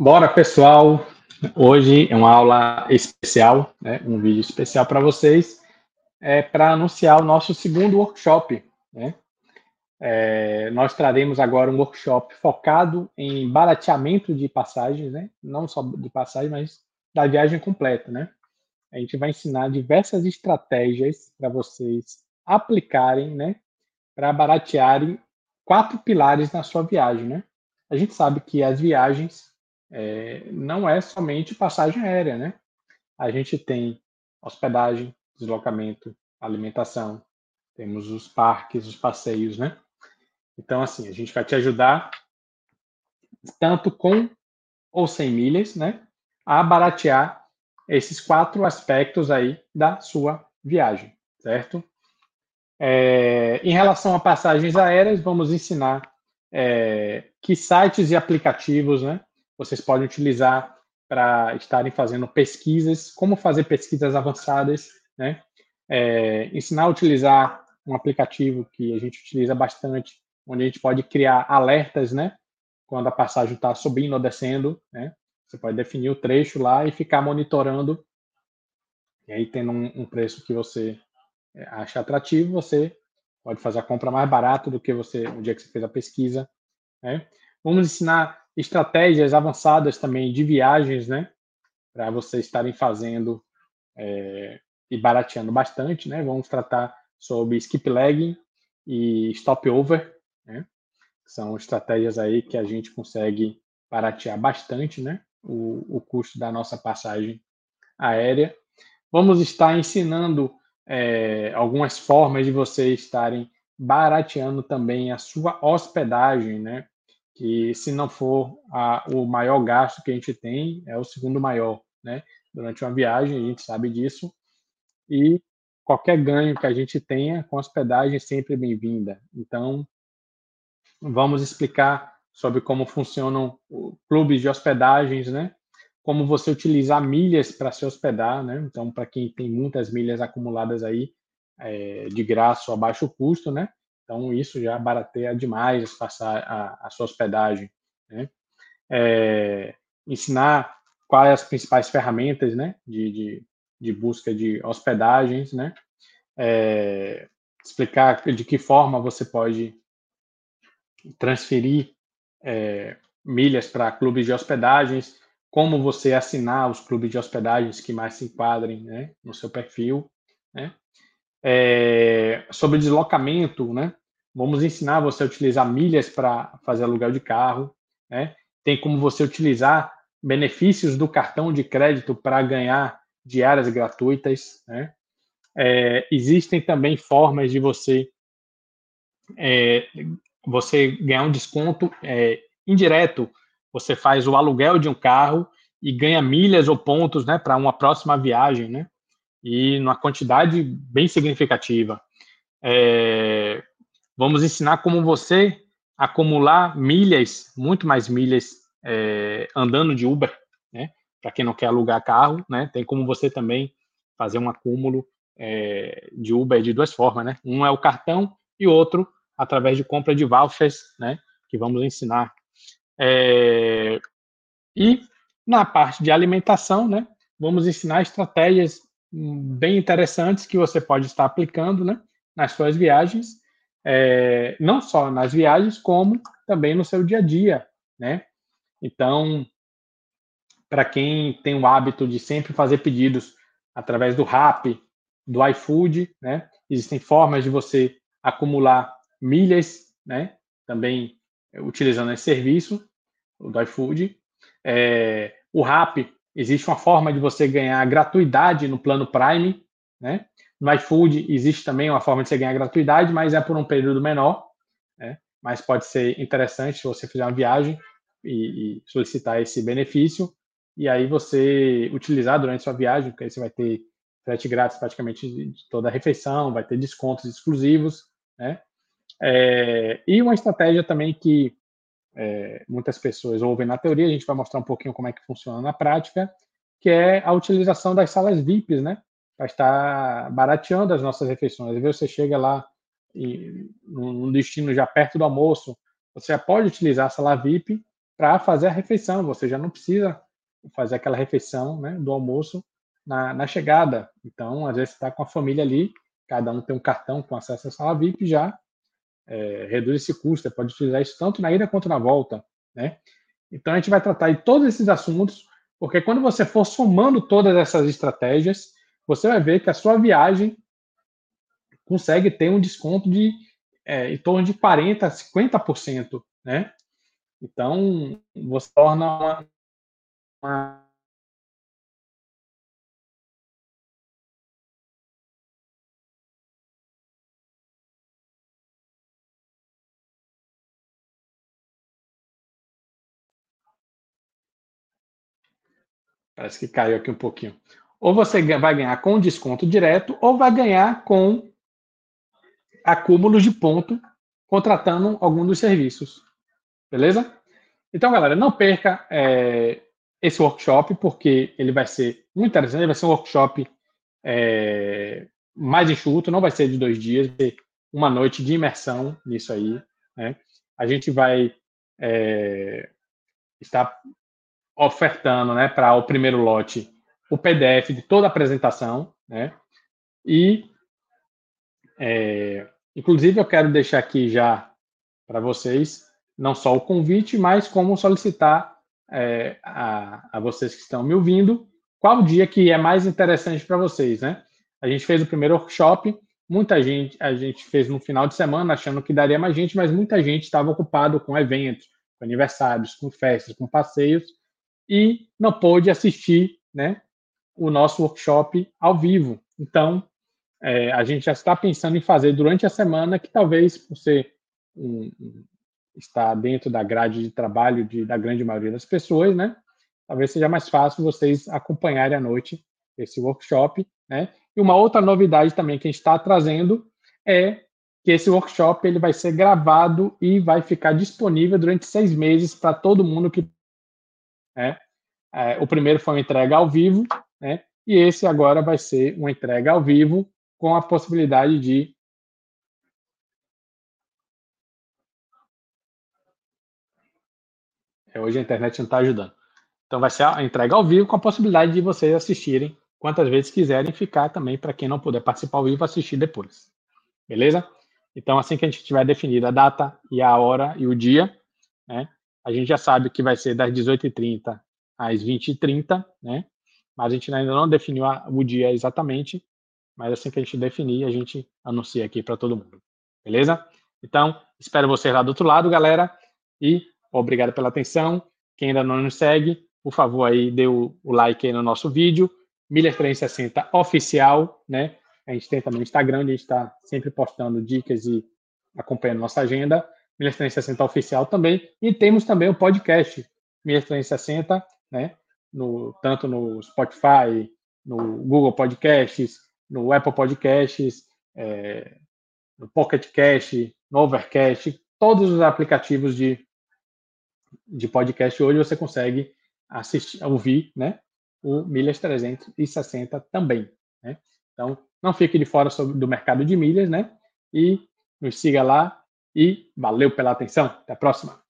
Bora, pessoal! Hoje é uma aula especial, né? um vídeo especial para vocês, é, para anunciar o nosso segundo workshop. Né? É, nós traremos agora um workshop focado em barateamento de passagens, né? não só de passagem, mas da viagem completa. Né? A gente vai ensinar diversas estratégias para vocês aplicarem, né? para baratearem quatro pilares na sua viagem. Né? A gente sabe que as viagens é, não é somente passagem aérea, né? A gente tem hospedagem, deslocamento, alimentação, temos os parques, os passeios, né? Então, assim, a gente vai te ajudar tanto com ou sem milhas, né? A baratear esses quatro aspectos aí da sua viagem, certo? É, em relação a passagens aéreas, vamos ensinar é, que sites e aplicativos, né? Vocês podem utilizar para estarem fazendo pesquisas, como fazer pesquisas avançadas, né? É, ensinar a utilizar um aplicativo que a gente utiliza bastante, onde a gente pode criar alertas, né? Quando a passagem está subindo ou descendo, né? Você pode definir o trecho lá e ficar monitorando. E aí, tendo um, um preço que você é, acha atrativo, você pode fazer a compra mais barato do que você o dia que você fez a pesquisa. Né? Vamos ensinar estratégias avançadas também de viagens, né? Para vocês estarem fazendo é, e barateando bastante, né? Vamos tratar sobre skip leg e stop over, né? São estratégias aí que a gente consegue baratear bastante, né? O, o custo da nossa passagem aérea. Vamos estar ensinando é, algumas formas de vocês estarem barateando também a sua hospedagem, né? Que se não for a, o maior gasto que a gente tem, é o segundo maior, né? Durante uma viagem, a gente sabe disso. E qualquer ganho que a gente tenha com hospedagem é sempre bem-vinda. Então, vamos explicar sobre como funcionam clubes de hospedagens, né? Como você utilizar milhas para se hospedar, né? Então, para quem tem muitas milhas acumuladas aí, é, de graça ou a baixo custo, né? Então, isso já barateia demais passar a, a sua hospedagem. Né? É, ensinar quais as principais ferramentas né, de, de, de busca de hospedagens, né? É, explicar de que forma você pode transferir é, milhas para clubes de hospedagens, como você assinar os clubes de hospedagens que mais se enquadrem né, no seu perfil, né? É, sobre deslocamento, né? Vamos ensinar você a utilizar milhas para fazer aluguel de carro, né? Tem como você utilizar benefícios do cartão de crédito para ganhar diárias gratuitas, né? É, existem também formas de você é, você ganhar um desconto é, indireto. Você faz o aluguel de um carro e ganha milhas ou pontos, né, para uma próxima viagem, né? E numa quantidade bem significativa. É, vamos ensinar como você acumular milhas, muito mais milhas, é, andando de Uber, né? Para quem não quer alugar carro, né? Tem como você também fazer um acúmulo é, de Uber de duas formas, né? Um é o cartão e outro através de compra de vouchers, né? Que vamos ensinar. É, e na parte de alimentação, né? Vamos ensinar estratégias bem interessantes que você pode estar aplicando né, nas suas viagens, é, não só nas viagens, como também no seu dia a dia. Né? Então, para quem tem o hábito de sempre fazer pedidos através do Rap, do iFood, né, existem formas de você acumular milhas, né, também utilizando esse serviço do iFood. É, o Rap existe uma forma de você ganhar gratuidade no plano Prime, né? No iFood existe também uma forma de você ganhar gratuidade, mas é por um período menor, né? Mas pode ser interessante se você fizer uma viagem e, e solicitar esse benefício e aí você utilizar durante sua viagem, porque aí você vai ter frete grátis praticamente de toda a refeição, vai ter descontos exclusivos, né? É, e uma estratégia também que é, muitas pessoas ouvem na teoria, a gente vai mostrar um pouquinho como é que funciona na prática, que é a utilização das salas VIPs, né? Para estar barateando as nossas refeições. Às vezes você chega lá e, num destino já perto do almoço, você já pode utilizar a sala VIP para fazer a refeição. Você já não precisa fazer aquela refeição né, do almoço na, na chegada. Então, às vezes, você está com a família ali, cada um tem um cartão com acesso à sala VIP, já é, reduz esse custo. Pode utilizar isso tanto na ida quanto na volta. Né? Então, a gente vai tratar de todos esses assuntos, porque quando você for somando todas essas estratégias, você vai ver que a sua viagem consegue ter um desconto de é, em torno de 40%, 50%. Né? Então, você torna uma, uma Parece que caiu aqui um pouquinho. Ou você vai ganhar com desconto direto, ou vai ganhar com acúmulos de ponto contratando algum dos serviços. Beleza? Então, galera, não perca é, esse workshop, porque ele vai ser muito interessante. Ele vai ser um workshop é, mais enxuto, não vai ser de dois dias, vai ser uma noite de imersão nisso aí. Né? A gente vai é, estar ofertando né, para o primeiro lote o PDF de toda a apresentação, né? E, é, inclusive, eu quero deixar aqui já para vocês não só o convite, mas como solicitar é, a, a, vocês que estão me ouvindo qual dia que é mais interessante para vocês, né? A gente fez o primeiro workshop, muita gente, a gente fez no final de semana achando que daria mais gente, mas muita gente estava ocupado com eventos, com aniversários, com festas, com passeios e não pôde assistir, né, o nosso workshop ao vivo. Então, é, a gente já está pensando em fazer durante a semana, que talvez ser um, está dentro da grade de trabalho de, da grande maioria das pessoas, né? Talvez seja mais fácil vocês acompanharem à noite esse workshop, né? E uma outra novidade também que a gente está trazendo é que esse workshop ele vai ser gravado e vai ficar disponível durante seis meses para todo mundo que né? É, o primeiro foi uma entrega ao vivo, né? E esse agora vai ser uma entrega ao vivo com a possibilidade de É, hoje a internet não está ajudando. Então vai ser a entrega ao vivo com a possibilidade de vocês assistirem quantas vezes quiserem ficar também para quem não puder participar ao vivo assistir depois. Beleza? Então assim que a gente tiver definido a data e a hora e o dia, né? A gente já sabe que vai ser das 18h30 às 20h30, né? Mas a gente ainda não definiu o dia exatamente, mas assim que a gente definir, a gente anuncia aqui para todo mundo. Beleza? Então, espero vocês lá do outro lado, galera, e Obrigado pela atenção. Quem ainda não nos segue, por favor, aí dê o, o like aí no nosso vídeo. Milhas 360 oficial, né? A gente tem também o Instagram, a gente está sempre postando dicas e acompanhando nossa agenda. Milhas 360 oficial também. E temos também o podcast Milhas 360, né? No, tanto no Spotify, no Google Podcasts, no Apple Podcasts, é, no Pocket Cast, no Overcast, todos os aplicativos de de podcast hoje você consegue assistir, ouvir, né, o Milhas 360 também, né? Então, não fique de fora sobre, do mercado de milhas, né? E nos siga lá e valeu pela atenção. Até a próxima.